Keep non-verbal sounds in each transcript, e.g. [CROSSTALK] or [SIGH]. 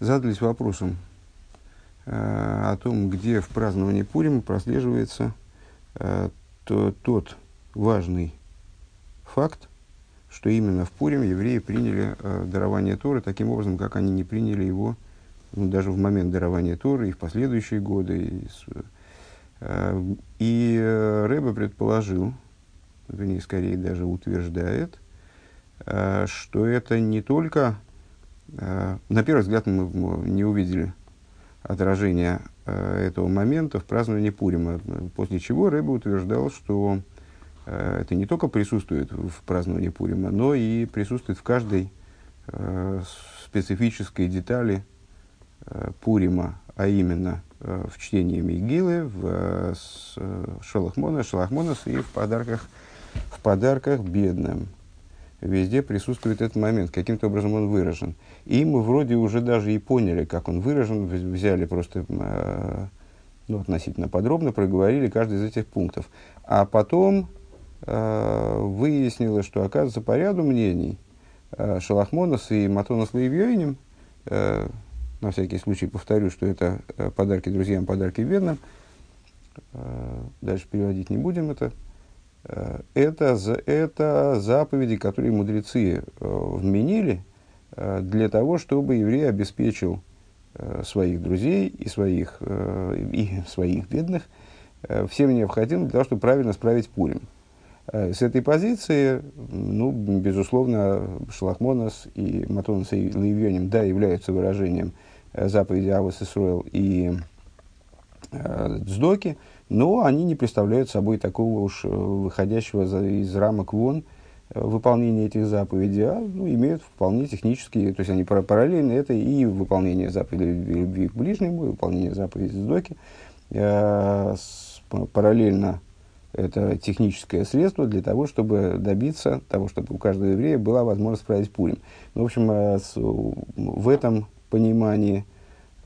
задались вопросом о том, где в праздновании Пурима прослеживается то, тот важный факт, что именно в Пурим евреи приняли дарование Торы таким образом, как они не приняли его ну, даже в момент дарования Торы и в последующие годы. И, и Рэбе предположил, вернее, скорее даже утверждает, э, что это не только, э, на первый взгляд мы не увидели отражения э, этого момента в праздновании Пурима, после чего Рэбе утверждал, что это не только присутствует в праздновании Пурима, но и присутствует в каждой специфической детали Пурима, а именно в чтении Мигилы, в Шалахмона, Шалахмонас и в подарках в подарках бедным. Везде присутствует этот момент, каким-то образом он выражен. И мы вроде уже даже и поняли, как он выражен, взяли просто э, ну, относительно подробно, проговорили каждый из этих пунктов. А потом э, выяснилось, что, оказывается, по ряду мнений э, Шалахмонос и Матонос Лаевьёйним, э, на всякий случай повторю, что это подарки друзьям, подарки бедным, дальше переводить не будем это, это, это заповеди, которые мудрецы э, вменили э, для того, чтобы еврей обеспечил своих друзей и своих, и своих бедных всем необходимым для того, чтобы правильно справить Пурим. С этой позиции, ну, безусловно, Шалахмонос и Матонос и Левионим, да, являются выражением заповеди Авос Исруэл и э, Цдоки, но они не представляют собой такого уж э, выходящего из рамок вон э, выполнения этих заповедей, а ну, имеют вполне технические, то есть они параллельно это и выполнение заповедей любви к ближнему, и выполнение заповедей Сдоки, э, параллельно это техническое средство для того, чтобы добиться того, чтобы у каждого еврея была возможность справить пулем. Ну, в общем, э, с, в этом понимании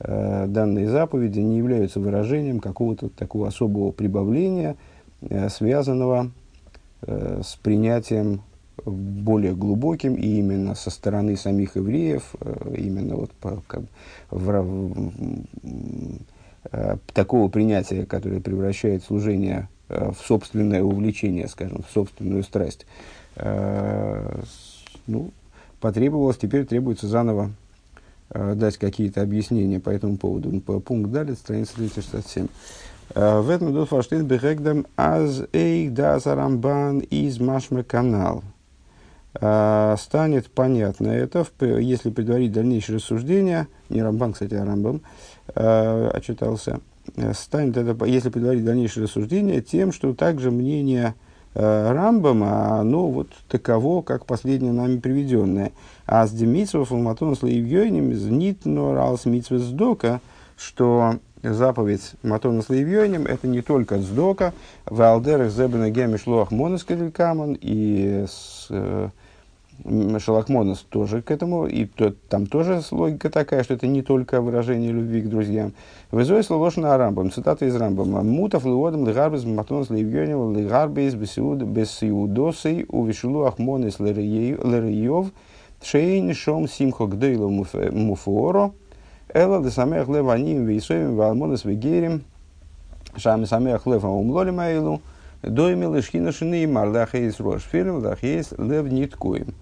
Э, данные заповеди не являются выражением какого-то такого особого прибавления, э, связанного э, с принятием более глубоким и именно со стороны самих евреев, именно вот по, как, в, такого принятия, которое превращает служение в собственное увлечение, скажем, в собственную страсть, ну, потребовалось, теперь требуется заново дать какие-то объяснения по этому поводу. По пункт далее, страница 367. Э, в этом идут фаштейт бехегдам аз эйх даз арамбан из машме канал. Э, станет понятно это, если предварить дальнейшее рассуждение, не Рамбан, кстати, а Рамбам, отчитался, станет это, если предварить дальнейшее рассуждение, тем, что также мнение Э, Рамбама, оно вот таково, как последнее нами приведенное. А с Демитсов у Матона Слаевьёним знит норалс митсвес сдока, что заповедь Матона Слаевьёним это не только сдока, в Алдерах Зебена Гемишлох Монескалькаман и с, э, Шалахмонос тоже к этому, и то, там тоже логика такая, что это не только выражение любви к друзьям. Вызой словошна Рамбам, цитата из Рамбама. Мутов луодом лигарбез матонос левьонил лигарбез бесиудосей увешулу ахмонес лериев шейн шом симхо гдейло муфуоро эла де самех лев аним вейсоем валмонес вегерим шами самех лев аумлолим айлу дойми лишхина шины марлахейс рош фильм лахейс лев ниткуем.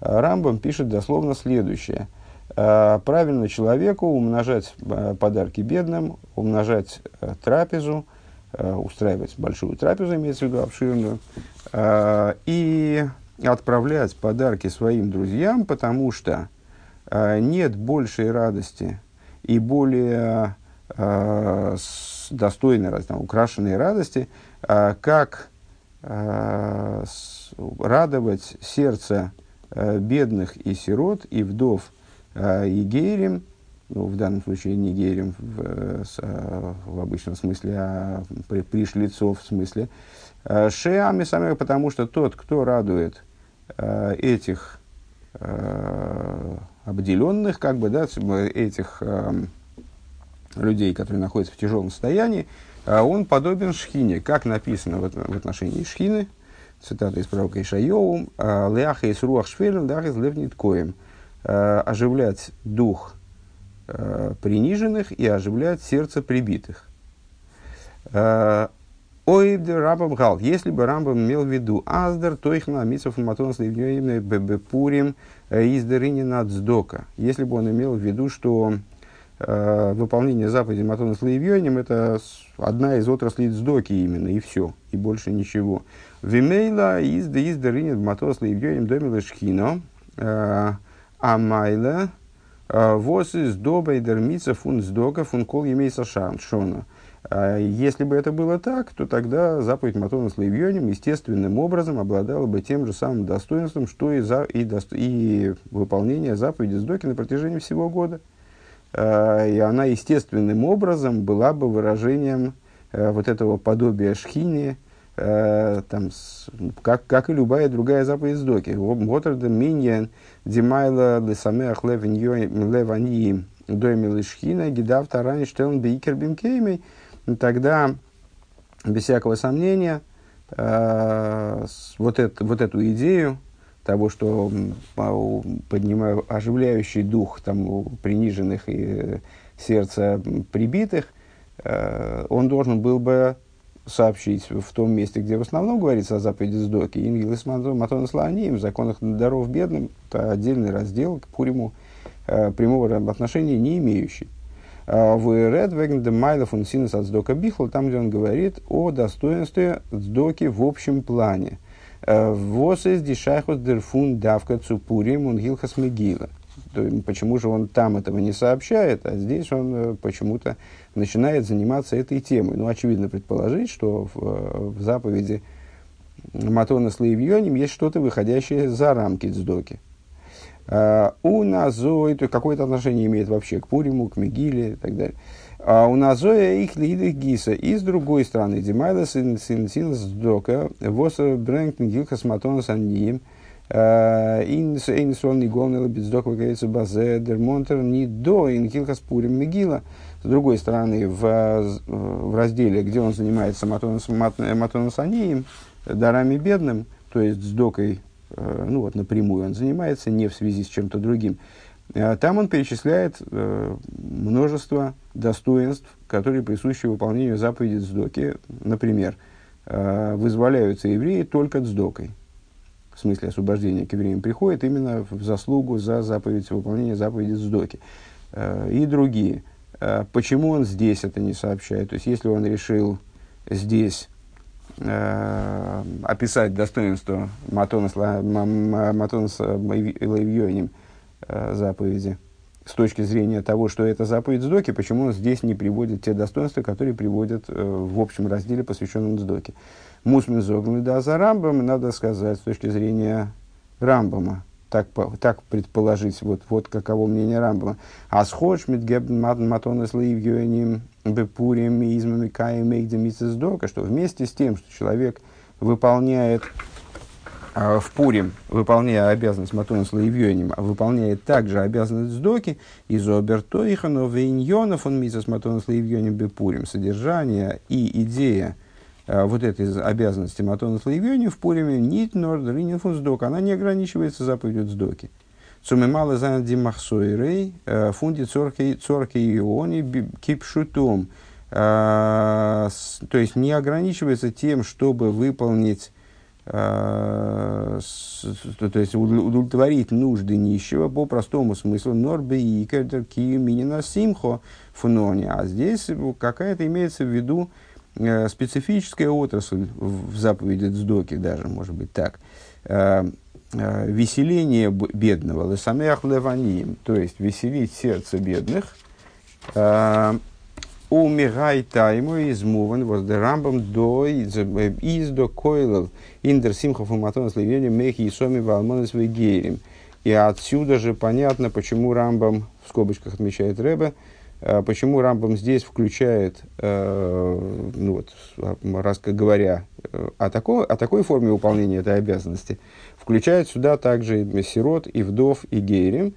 Рамбам пишет дословно следующее. «Э, правильно человеку умножать э, подарки бедным, умножать э, трапезу, устраивать большую трапезу, имеется в виду обширную, и отправлять подарки своим друзьям, потому что нет большей радости и более достойной, там, украшенной радости, как радовать сердце бедных и сирот, и вдов э, и гейрим, ну, в данном случае не гейрим в, э, в обычном смысле, а при, пришлицов в смысле, шеами самих, потому что тот, кто радует этих обделенных, как бы, да, этих людей, которые находятся в тяжелом состоянии, он подобен шхине, как написано в, в отношении шхины, цитата из пророка Ишайоу, «Леаха из руах шфелем, леаха из левнит коем». Оживлять дух э, приниженных и оживлять сердце прибитых. Э, Ойбде Рамбам гал, если бы Рамбам имел в виду Аздер, то их на Митсов Матон Сливнёймне Бебепурим Издерини Нацдока. Если бы он имел в виду, что э, выполнение заповеди Матона Слоевьёним это одна из отраслей Цдоки именно, и все, и больше ничего. Вимейла из Издерини Матона Слоевьёним Домила Шхино, э, Амайла, э, Вос из Доба и Дермица фун Сдока фун Кол Емейса Шона. А если бы это было так, то тогда заповедь Матона с Левьонем естественным образом обладала бы тем же самым достоинством, что и, за, и, до, и выполнение заповеди Сдоки на протяжении всего года. А, и она естественным образом была бы выражением а, вот этого подобия шхини, там, как, как и любая другая заповедь Сдоки. Вотерда миньян димайла лесамеах леваньи дойми лишхина гидав тарани штелн бейкер бимкеймей – тогда, без всякого сомнения, э, вот, это, вот эту идею того, что поднимаю оживляющий дух там, приниженных и сердца прибитых, э, он должен был бы сообщить в том месте, где в основном говорится о заповеди Сдоки, Ингилис Матона Сланиим, в законах даров бедным, это отдельный раздел к Пуриму, э, прямого отношения не имеющий. А, в Ред Веген де Майла фун Синус от Сдока Бихла, там, где он говорит о достоинстве Сдоки в общем плане. Вос из дишайхус дерфун давка цупурим он гилхас мегила. Почему же он там этого не сообщает, а здесь он э, почему-то начинает заниматься этой темой? Ну, очевидно предположить, что в, э, в заповеди Матона с Лаевьоним есть что-то, выходящее за рамки Цдоки. Uh, у есть какое-то отношение имеет вообще к Пуриму, к Мегиле и так далее. Uh, у Назоя их лидер Гиса. И с другой стороны, Димайла Силас Дока, Воса Брэнктен Гилхас Матонас Аньим, Инс Эйнсон и Гомнела Бездок Вагарица Базе, Дермонтер, не до Инхилхас Пурим Мегила. С другой стороны, в, в разделе, где он занимается Матонас, Матонас Аньим, дарами бедным, то есть с докой Э, ну вот напрямую он занимается, не в связи с чем-то другим. Э, там он перечисляет э, множество достоинств, которые присущи выполнению заповеди Цдоки. Например, вызволяются евреи только Цдокой. В смысле освобождения к евреям приходит именно в заслугу за заповедь, выполнение заповеди Цдоки. И другие. Почему он здесь это не сообщает? То есть, если он решил здесь э, описать достоинство Матонас, Матонас Лавьоним э, заповеди с точки зрения того, что это заповедь Сдоки, почему он здесь не приводит те достоинства, которые приводят э, в общем разделе, посвященном Сдоке. Мусмин Зогн да за Рамбом, надо сказать, с точки зрения Рамбома, так, так предположить, вот, вот каково мнение Рамбома. А схож Матонас Лавьоним бепурим измами каем дока, что вместе с тем, что человек выполняет в Пурим, выполняя обязанность Матона с Лаевьоним, а выполняет также обязанность Сдоки, из Обертоиханов Вейньонов, он мисс Матона с Лаевьоним Бепурим, содержание и идея а, вот этой обязанности Матона с Лаевьоним в Пуриме, нит норд рининфун Сдок, она не ограничивается заповедью Сдоки. Цумемалы занят димахсойрей, э, фунди цорки иони кипшутом. Э, то есть не ограничивается тем, чтобы выполнить э, то есть удовлетворить нужды нищего по простому смыслу норбе и минина симхо фуноне. А здесь какая-то имеется в виду специфическая отрасль в заповеди Цдоки даже, может быть так. Э, веселение бедного, лесамех леванием, то есть веселить сердце бедных, э, у мигай тайму из муван воздерамбом до из до койлов индер симхов и матон сливением мехи и соми валмонес вегерим. И отсюда же понятно, почему Рамбам, в скобочках отмечает Рэбе, э, почему Рамбам здесь включает, ну вот, раз говоря о такой, о такой форме выполнения этой обязанности, включает сюда также сирот, и вдов, и гейрим,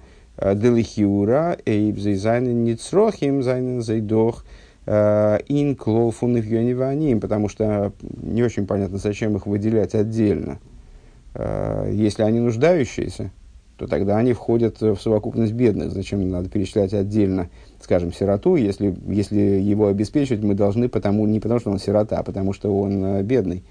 делихиура, эйбзейзайнен ницрохим, зайнен зайдох, э, ин клофун и потому что не очень понятно, зачем их выделять отдельно. Э, если они нуждающиеся, то тогда они входят в совокупность бедных. Зачем надо перечислять отдельно, скажем, сироту, если, если его обеспечивать мы должны потому, не потому, что он сирота, а потому, что он э, бедный.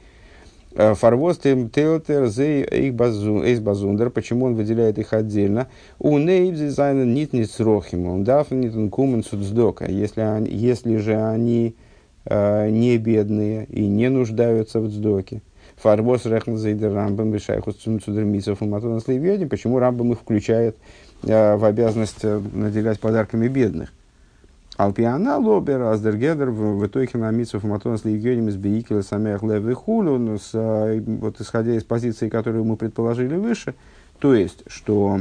Э, Фарвоз Тейлтер Зей Эйс Базундер, почему он выделяет их отдельно? У Нейб дизайна нит не срохим, он даф нит кумен судздока. Если, если же они э, не бедные и не нуждаются в сдоке. Фарбос рехн зайдер рамбам бешайхус цудермисов и матонас Почему рамбам их включает э, в обязанность э, наделять подарками бедных? Алпиана лобер аздергедер в итоге на митцев матонас легионим из бейкила самих левы хулю, э, вот исходя из позиции, которую мы предположили выше, то есть, что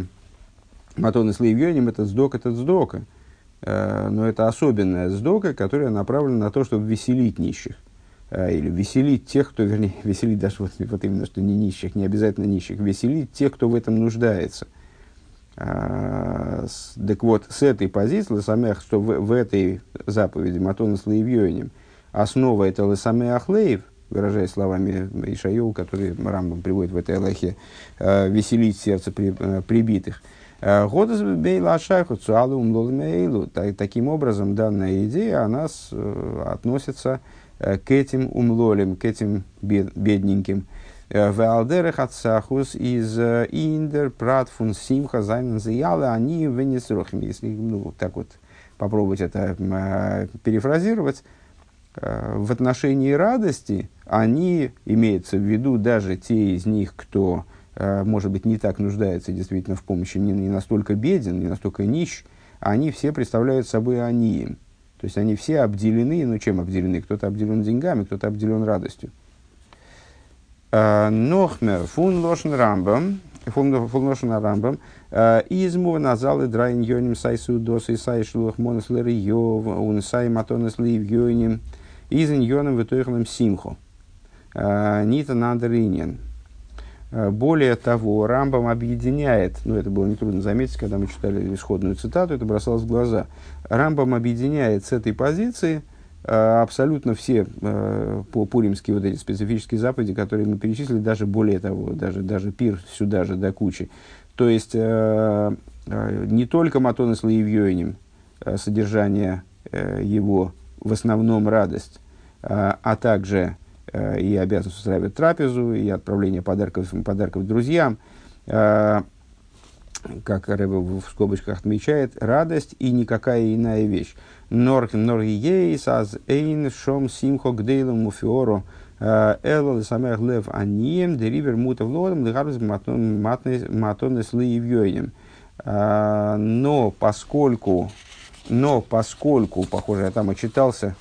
матонас легионим это сдок, это сдока, но это особенная сдока, которая направлена на то, чтобы веселить нищих. Э, или веселить тех, кто, вернее, [LAUGHS] веселить даже вот, вот именно, что не нищих, не обязательно нищих, веселить тех, кто в этом нуждается. А, так вот, с этой позиции, Лесамех, что в, в этой заповеди Матона с Лаевьёнем, основа это Лесамех Лейв, выражаясь словами Ишайоу, который Рамбам приводит в этой Аллахе, э, веселить сердце при, э, прибитых. Годас бейла шайху цуалу умлолмейлу. Таким образом, данная идея, она с, относится Э, к этим умлолем, к этим бедненьким. Э, в алдерах отсахус из э, индер прат фун симха заяла они венесрохим. Если ну, так вот попробовать это перефразировать, в отношении радости они, имеется в виду даже те из них, кто, может быть, не так нуждается действительно в помощи, не, не настолько беден, не настолько нищ, они все представляют собой они. То есть они все обделены, ну чем обделены? Кто-то обделен деньгами, кто-то обделен радостью. А, Нохмер фун лошен рамбам, фун лошен рамбам, а, изму назалы драйн йоним сайсу дос и сай шлух монес лер йов, он сай матонес лив йоним, изен йоном витойхлем симхо. А, нита надеринен. Э, более того, Рамбам объединяет, ну это было нетрудно заметить, когда мы читали исходную цитату, это бросалось в глаза. Рамбам объединяет с этой позиции э, абсолютно все э, по пуримские вот эти специфические заповеди, которые мы перечислили, даже более того, даже, даже пир сюда же до кучи. То есть не только Матон и Слаевьёним, содержание его в основном радость, а также Э, и обязанность устраивать трапезу, и отправление подарков, подарков друзьям. Э, как Рэбе в скобочках отмечает, радость и никакая иная вещь. Нор нор ейс аз эйн шом симхо гдейлу муфиору э, эло самех лев анием деривер мутав лодом легарбс матонес лиевьёйнем. Но поскольку, но поскольку, похоже, я там отчитался,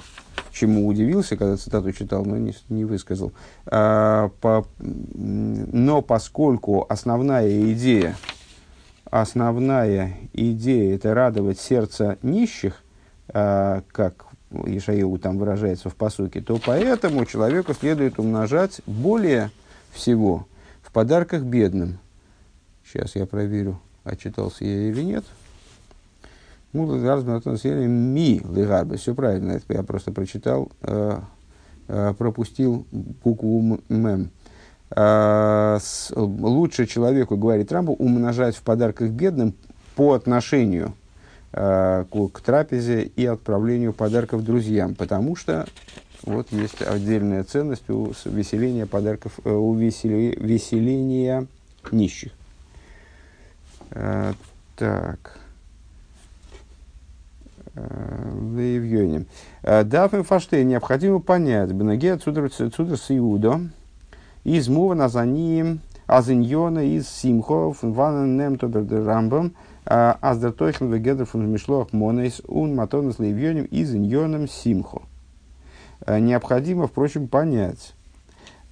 чему удивился, когда цитату читал, но не, не высказал. А, по, но поскольку основная идея, основная идея это радовать сердце нищих, а, как Ишаеву там выражается в посуке, то поэтому человеку следует умножать более всего в подарках бедным. Сейчас я проверю, отчитался я или нет. Мула ми легарбе. Все правильно, это я просто прочитал, э, э, пропустил букву мем. С, лучше человеку, говорит Рамбу, умножать в подарках бедным по отношению э, к, к трапезе и отправлению подарков друзьям, потому что вот есть отдельная ценность у веселения подарков, э, у весели, веселения нищих. Э, так. Левьёним. Э, Дафим фаштейн необходимо понять, бенеге отсюда с Иудо, из Мувана за ним, Азиньона из Симхо, Ван Немтобер Рамбам, э, Аздертойхен вегедер фун Мишлох Монейс, Ун Матонес Левьёним из Иньоном Симхо. Э, необходимо, впрочем, понять,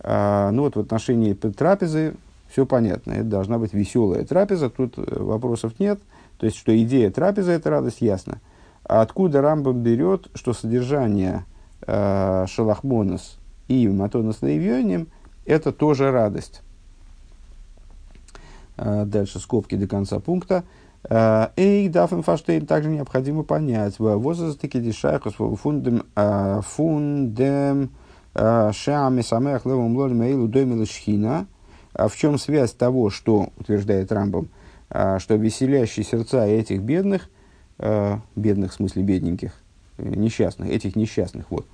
ну вот в отношении трапезы все понятно, это должна быть веселая трапеза, тут вопросов нет, то есть, что идея трапезы – это радость, ясно. А откуда Рамбам берет, что содержание э, Шалахмонос и Матонос Наивьоним – это тоже радость. Э, дальше скобки до конца пункта. Эй, дафен фаштейн также необходимо понять. Возрастыки дишайхус фундем э, фундем э, шами самех левом лолем эйлу домила шхина. В чем связь того, что, утверждает Рамбам, что веселящие сердца этих бедных, бедных в смысле бедненьких, несчастных, этих несчастных, вот,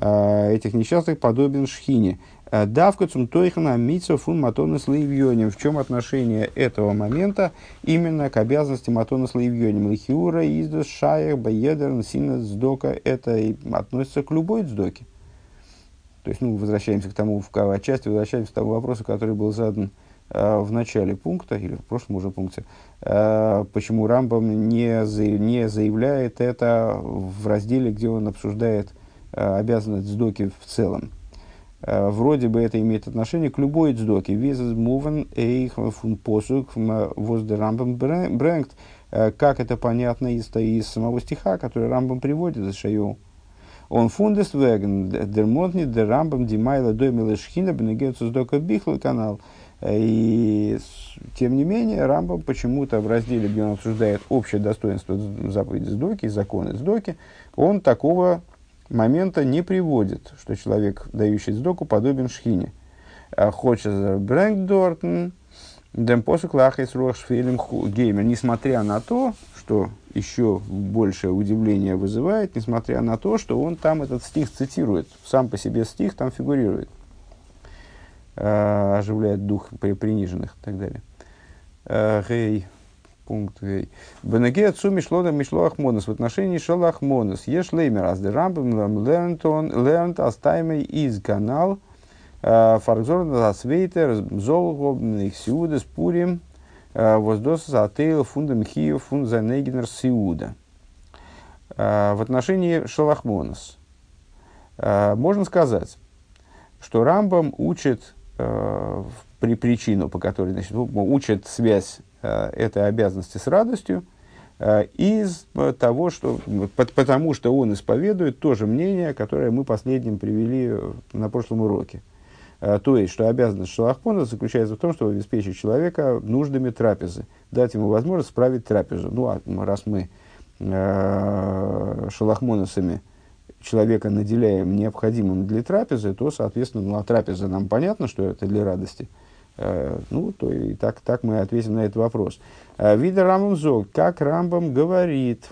этих несчастных подобен шхине. Давка цум тойхана митсо фун матона слоевьоним. В чем отношение этого момента именно к обязанности матона слоевьоним? Лихиура, издус, шаях, баедерн, сина, сдока. Это относится к любой сдоке. То есть, ну, возвращаемся к тому, в отчасти возвращаемся к тому вопросу, который был задан э, в начале пункта, или в прошлом уже пункте, э, почему Рамбам не, не заявляет это в разделе, где он обсуждает э, обязанность сдоки в целом. Э, вроде бы это имеет отношение к любой цдоке. Визес мувен эйх фун посук возде рамбам брэнгт. Э, как это понятно из, из самого стиха, который Рамбам приводит из Шаю. Он фундест веген дер мотни дер рамбам димайла домила шхина бенегетсус дока бихла канал. Э, и тем не менее, Рамбам почему-то в разделе, где он обсуждает общее достоинство заповеди Сдоки, законы Сдоки, он такого момента не приводит, что человек, дающий сдоку, подобен шхине. А хочется Брэнгдортен, Демпосук Лахис Рохшфелем Геймер, несмотря на то, что еще большее удивление вызывает, несмотря на то, что он там этот стих цитирует, сам по себе стих там фигурирует, а, оживляет дух приниженных и так далее. Гей, пункт гей. Отцу мишлода мишлоах монос. В отношении шалах монос. Еш леймер аз де рамбам лернт астаймей из канал. Фаргзор засвейтер золго их сиуда спурим. Воздос атейл фундам хио фунд занегенер сиуда. В отношении шалахмонос. Можно сказать, что Рамбам учит при причину, по которой значит, учит связь Э, этой обязанности с радостью э, из того, что, потому что он исповедует то же мнение, которое мы последним привели на прошлом уроке. Э, то есть, что обязанность шалахпона заключается в том, чтобы обеспечить человека нуждами трапезы, дать ему возможность справить трапезу. Ну, а раз мы э, шалахмоносами человека наделяем необходимым для трапезы, то, соответственно, ну, а трапеза нам понятно, что это для радости – Э, ну, то и так, так мы ответим на этот вопрос. Э, Вида Рамбам Зог, как Рамбам говорит,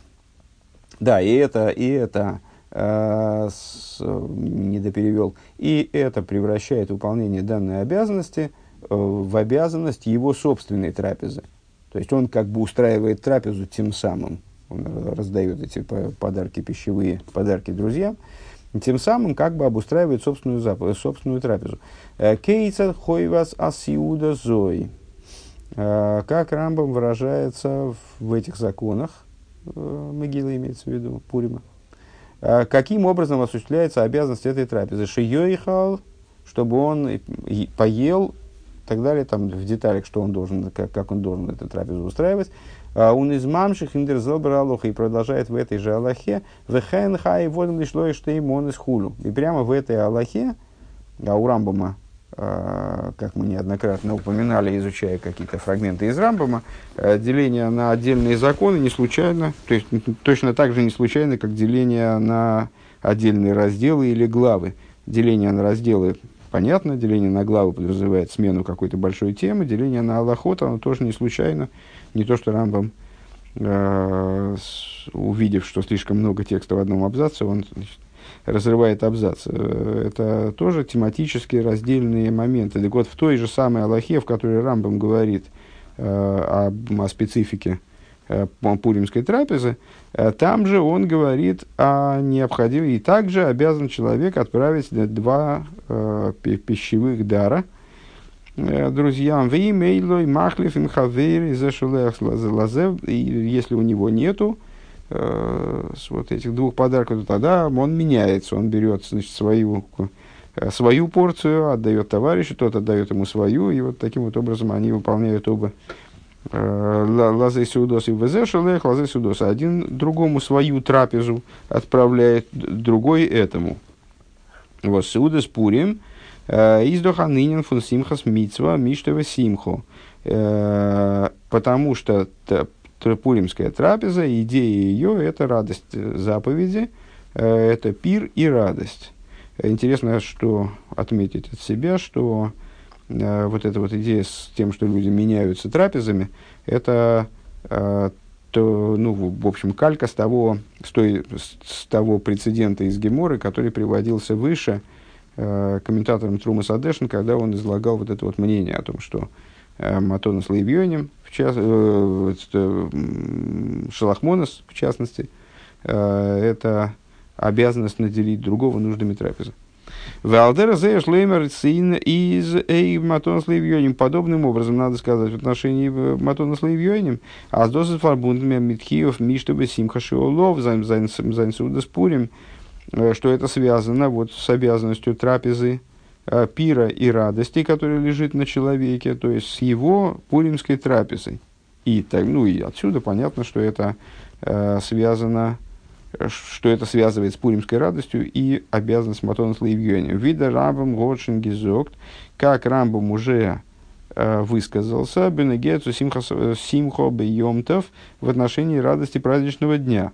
да, и это, и это, э, с, недоперевел, и это превращает выполнение данной обязанности э, в обязанность его собственной трапезы. То есть он как бы устраивает трапезу тем самым, он раздает эти подарки пищевые, подарки друзьям, тем самым как бы обустраивает собственную, заповедь, собственную трапезу. Э, Кейцер хойвас асиуда зой. Э, как Рамбам выражается в этих законах, э, Могила имеется в виду, Пурима, каким образом осуществляется обязанность этой трапезы. Шиёихал, чтобы он поел, так далее, там в деталях, что он должен, как, как он должен эту трапезу устраивать. Он из мамших индерзелбер алоха и продолжает в этой же Аллахе. Вехен хай водом лишь что им он из хулю. И прямо в этой Аллахе, а у Рамбама, а, как мы неоднократно упоминали, изучая какие-то фрагменты из Рамбама, а, деление на отдельные законы не случайно, то есть точно так же не случайно, как деление на отдельные разделы или главы. Деление на разделы понятно, деление на главы подразумевает смену какой-то большой темы, деление на Аллахот, оно тоже не случайно, не то, что Рамбам, э, увидев, что слишком много текста в одном абзаце, он значит, разрывает абзац. Э, это тоже тематические раздельные моменты. Так вот, в той же самой Аллахе, в которой Рамбам говорит э, о, о специфике э, пуримской трапезы, там же он говорит о необходимости, и также обязан человек отправить два пищевых дара – друзьям, в имейлой махлив им хавери зашулех лазев, и если у него нету э, вот этих двух подарков, то тогда он меняется, он берет значит, свою, э, свою порцию, отдает товарищу, тот отдает ему свою, и вот таким вот образом они выполняют оба э, лазы сюдос и везешелех, лазы сюдос. Один другому свою трапезу отправляет, другой этому. Вот, сюдос пурим, Э, Издоха нынен фун симхас митцва миштева симху. Э, потому что Пуримская трапеза, идея ее – это радость заповеди, э, это пир и радость. Интересно, что отметить от себя, что э, вот эта вот идея с тем, что люди меняются трапезами, это э, то, ну, в общем, калька с того, с, той, с того прецедента из Геморы, который приводился выше э, комментатором Трума Садешин, когда он излагал вот это вот мнение о том, что э, Матона с Лейбьонем, в час, э, э, Шалахмонос, в частности, э, это обязанность наделить другого нуждами трапезы. Валдера зееш леймер син из эй матона с лейвьоним. Подобным образом надо сказать в отношении э, матона с лейвьоним. А с досит фарбундами митхиев миштабе симха шиолов зайнсуда спурим, э, что это связано вот с обязанностью трапезы э, пира и радости, которая лежит на человеке, то есть с его пуримской трапезой. И, так, ну, и отсюда понятно, что это э, связано что это связывает с пуримской радостью и обязанность Матона с Лейвьонем. Вида Рамбам Годшин Гизокт, как Рамбам уже э, высказался, Бенегецу Симхо Бейомтов в отношении радости праздничного дня.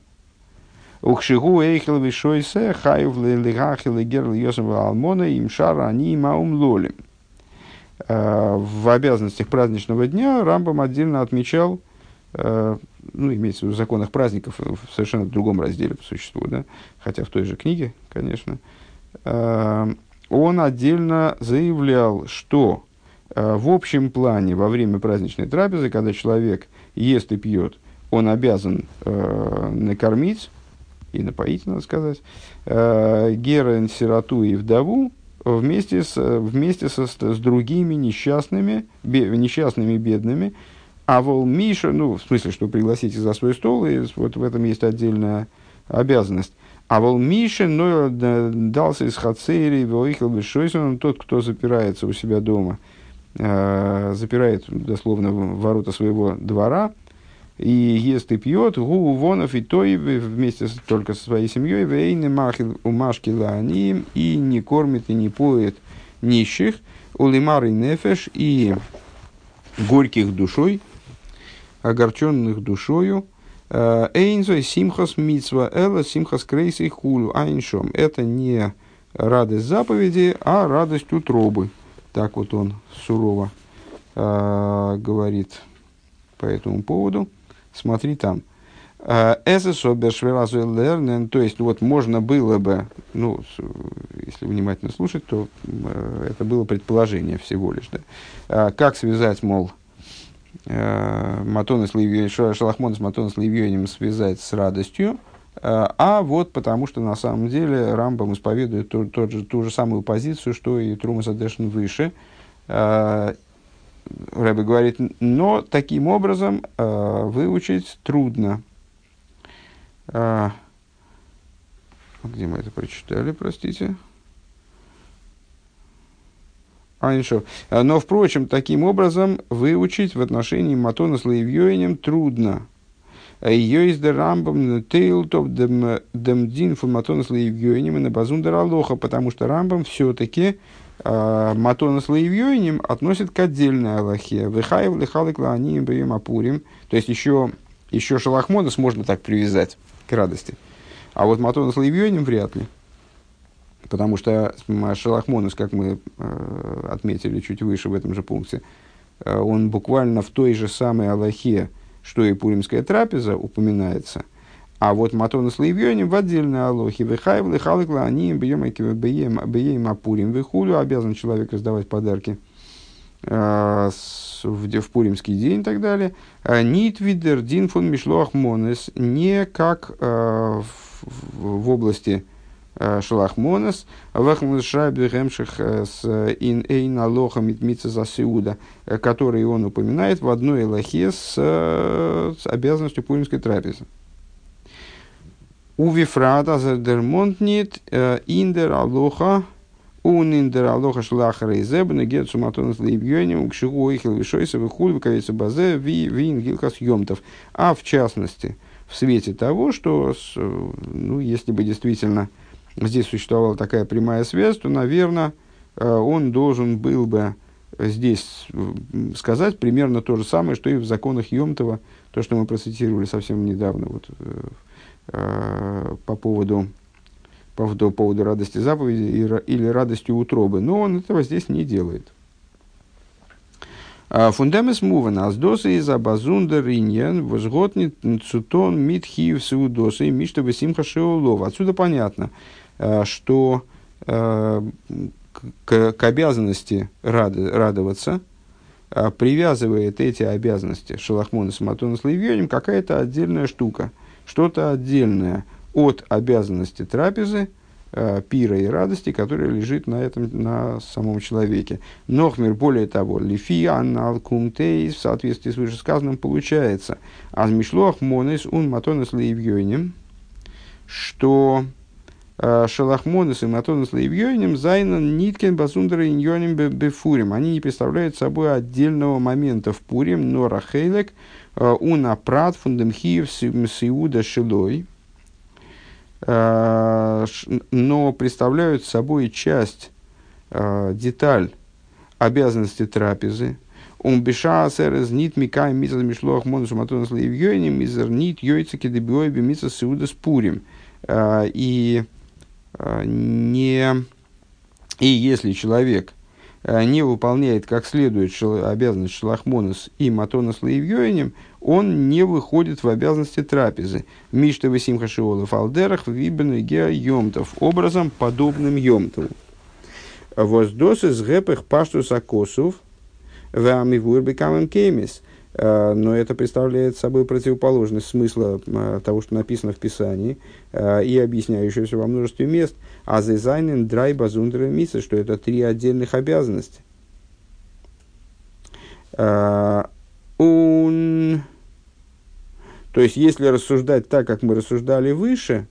Ухшигу эйхел вишойсе хаев легахил герл йосем алмона имшара они маум лолим. Э, в обязанностях праздничного дня Рамбам отдельно отмечал э, ну, имеется в виду законах праздников в совершенно другом разделе по существу, да, хотя в той же книге, конечно, э, он отдельно заявлял, что э, в общем плане во время праздничной трапезы, когда человек ест и пьет, он обязан э, накормить и напоить, надо сказать, э, гера, сироту и вдову вместе с, вместе со, с другими несчастными, бе, несчастными бедными, а вол Миша, ну, в смысле, что пригласите за свой стол, и вот в этом есть отдельная обязанность. А вол Миша, но дался из Хацери, выехал Бешойсон, тот, кто запирается у себя дома, э, запирает, дословно, ворота своего двора, и ест и пьет, гу вонов и той вместе с, только со своей семьей, вейны махил у машки лааним, и не кормит и не поет нищих, улимар и нефеш, и горьких душой, огорченных душою. Э, Эйнзой симхас мицва эла симхас крейсей хулю айншом. Это не радость заповеди, а радость утробы. Так вот он сурово э, говорит по этому поводу. Смотри там. Э, Эсэсобершвелазуэлэрнен, то есть вот можно было бы, ну, если внимательно слушать, то э, это было предположение всего лишь, да. Как связать, мол, э, Матона с Ливьей, Шалахмон с Матона с Ливьёнем связать с радостью, э, а вот потому что на самом деле Рамбам исповедует ту, тот же, ту же самую позицию, что и Трумас Адешин выше. Э, Рэбе говорит, но таким образом э, выучить трудно. Э, где мы это прочитали, простите? Айншов. А, но, впрочем, таким образом выучить в отношении Матона с Лаевьёинем трудно. Ее из Рамбам тейлтоп демдин фун Матона с и на базундер Алоха, потому что Рамбам все-таки э, Матона с Лаевьёинем относит к отдельной Аллахе. Выхаев лихалык лааним бьем апурим. То есть еще, еще Шалахмонос можно так привязать к радости. А вот Матона с Лаевьёинем вряд ли. Потому что Шалахмонус, как мы э, отметили чуть выше в этом же пункте, э, он буквально в той же самой Аллахе, что и Пуримская трапеза упоминается. А вот Матона с Лейвьоним в отдельной Аллахе. Вихаев лихалыкла они бьем апурим вихулю. Обязан человек раздавать подарки э, в, в Пуримский день и так далее. «Э, Нит видер дин фон мишлоах монес. Не как э, в, в области Э, Вахмус Шайбе Гемших э, с Ин Эйн Алоха Митмица Засиуда, э, который он упоминает в одной лохе с, с обязанностью пуримской трапезы. У Вифрата Зердермонтнит Индер Алоха он индер алоха шлаха рейзеб, негет суматонас лейбьёним, к шигу ихил вишойса, выхуль, выкавица базе, ви вин гилхас йомтов. А в частности, в свете того, что, ну, если бы действительно здесь существовала такая прямая связь, то, наверное, он должен был бы здесь сказать примерно то же самое, что и в законах Йомтова, то, что мы процитировали совсем недавно вот, э, э, по поводу по поводу радости заповеди или радости утробы. Но он этого здесь не делает. Фундамес муван аздосы из абазундер иньян возготнит цутон митхиев сеудосы мишта весимха шеулов. Отсюда понятно, что к, к обязанности рад, радоваться привязывает эти обязанности Шалахмона с Матона с какая-то отдельная штука, что-то отдельное от обязанности трапезы – э, пира и радости, которая лежит на, этом, на самом человеке. Нохмер, более того, лифи аннал кумтейс, в соответствии с вышесказанным, получается, азмишлох монес ун матонес лейвьойнем, что э, Шалахмонес и Матонес Лейвьойнем Зайнан Ниткин Басундера Иньоним Бефурим. Они не представляют собой отдельного момента в Пурим, но Рахейлек э, Унапрат Фундамхиев Сиуда Шилой. Э, но представляют собой часть, э, деталь обязанности трапезы. Он биша серез нит микай мизер мишлох монусу матонас лейвьёйни мизер нит йойца кедебиой бимица сеуда спурим. И не и если человек не выполняет как следует обязанность шалахмонос и матонос лейвьёйнем, он не выходит в обязанности трапезы. Мишта Васимха Шиола Фалдерах Вибен Геа Йомтов, образом подобным Йомтову. Воздос из гэпых паштус акосов вамивур бекамен кемис. А, но это представляет собой противоположность смысла а, того, что написано в Писании, и объясняющегося во множестве мест. А зайзайнен драй базундера миса, что это три отдельных обязанности. Он то есть, если рассуждать так, как мы рассуждали выше,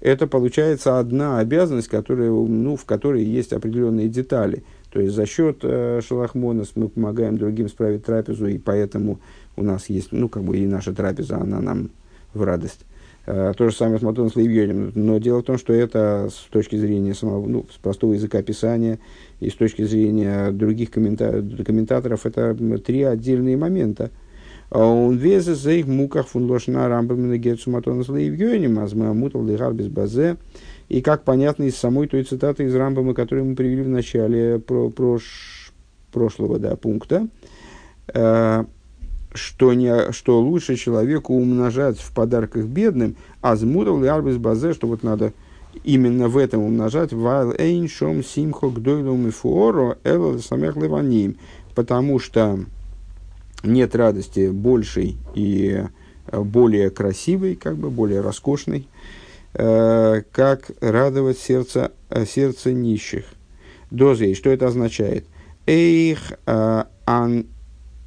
это получается одна обязанность, которая, ну, в которой есть определенные детали. То есть за счет э, шалахмонос мы помогаем другим справить трапезу, и поэтому у нас есть, ну, как бы и наша трапеза, она нам в радость. Э, то же самое с Матоном Слоевьёнем. Но дело в том, что это с точки зрения самого, ну, с простого языка писания и с точки зрения других коммента- комментаторов, это три отдельные момента – он везе за их муках фун лошна рамбам гетсу матона слоевьёним, азма мутал лихар без базе. И как понятно из самой той цитаты из Рамбама, которую мы привели в начале про, прош, прошлого да, пункта, э, что, не, что лучше человеку умножать в подарках бедным, а змутал ли арбис базе, что вот надо именно в этом умножать, вайл эйн симхо гдойлум и фуоро элла самях леваним, потому что нет радости большей и э, более красивой, как бы более роскошной, э, как радовать сердце, э, сердце нищих. Дозей, что это означает? Эйх ан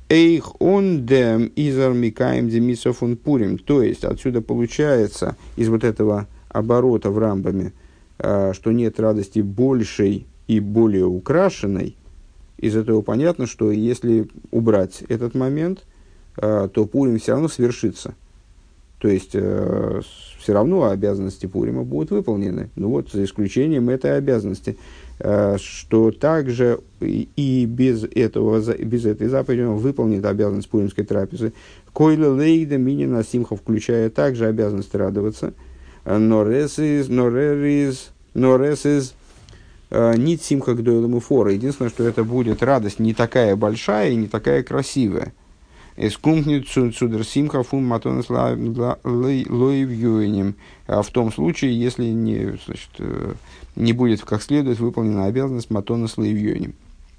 Эйх он дем изар микаем демисов он пурим. То есть, отсюда получается из вот этого оборота в рамбами, что нет радости большей и более украшенной, из этого понятно, что если убрать этот момент, э, то Пурим все равно свершится. То есть, э, все равно обязанности Пурима будут выполнены. Ну вот, за исключением этой обязанности, э, что также и без, этого, без этой заповеди он выполнит обязанность Пуримской трапезы. Койла лейда минина симха, включая также обязанность радоваться. Норесис, норерис, норесис, Э, нит симха гдойлому фора. Единственное, что это будет радость не такая большая и не такая красивая. Эскумпнит цудер симха фум матонес. А в том случае, если не, значит, не будет как следует выполнена обязанность матонес лоевьюенем.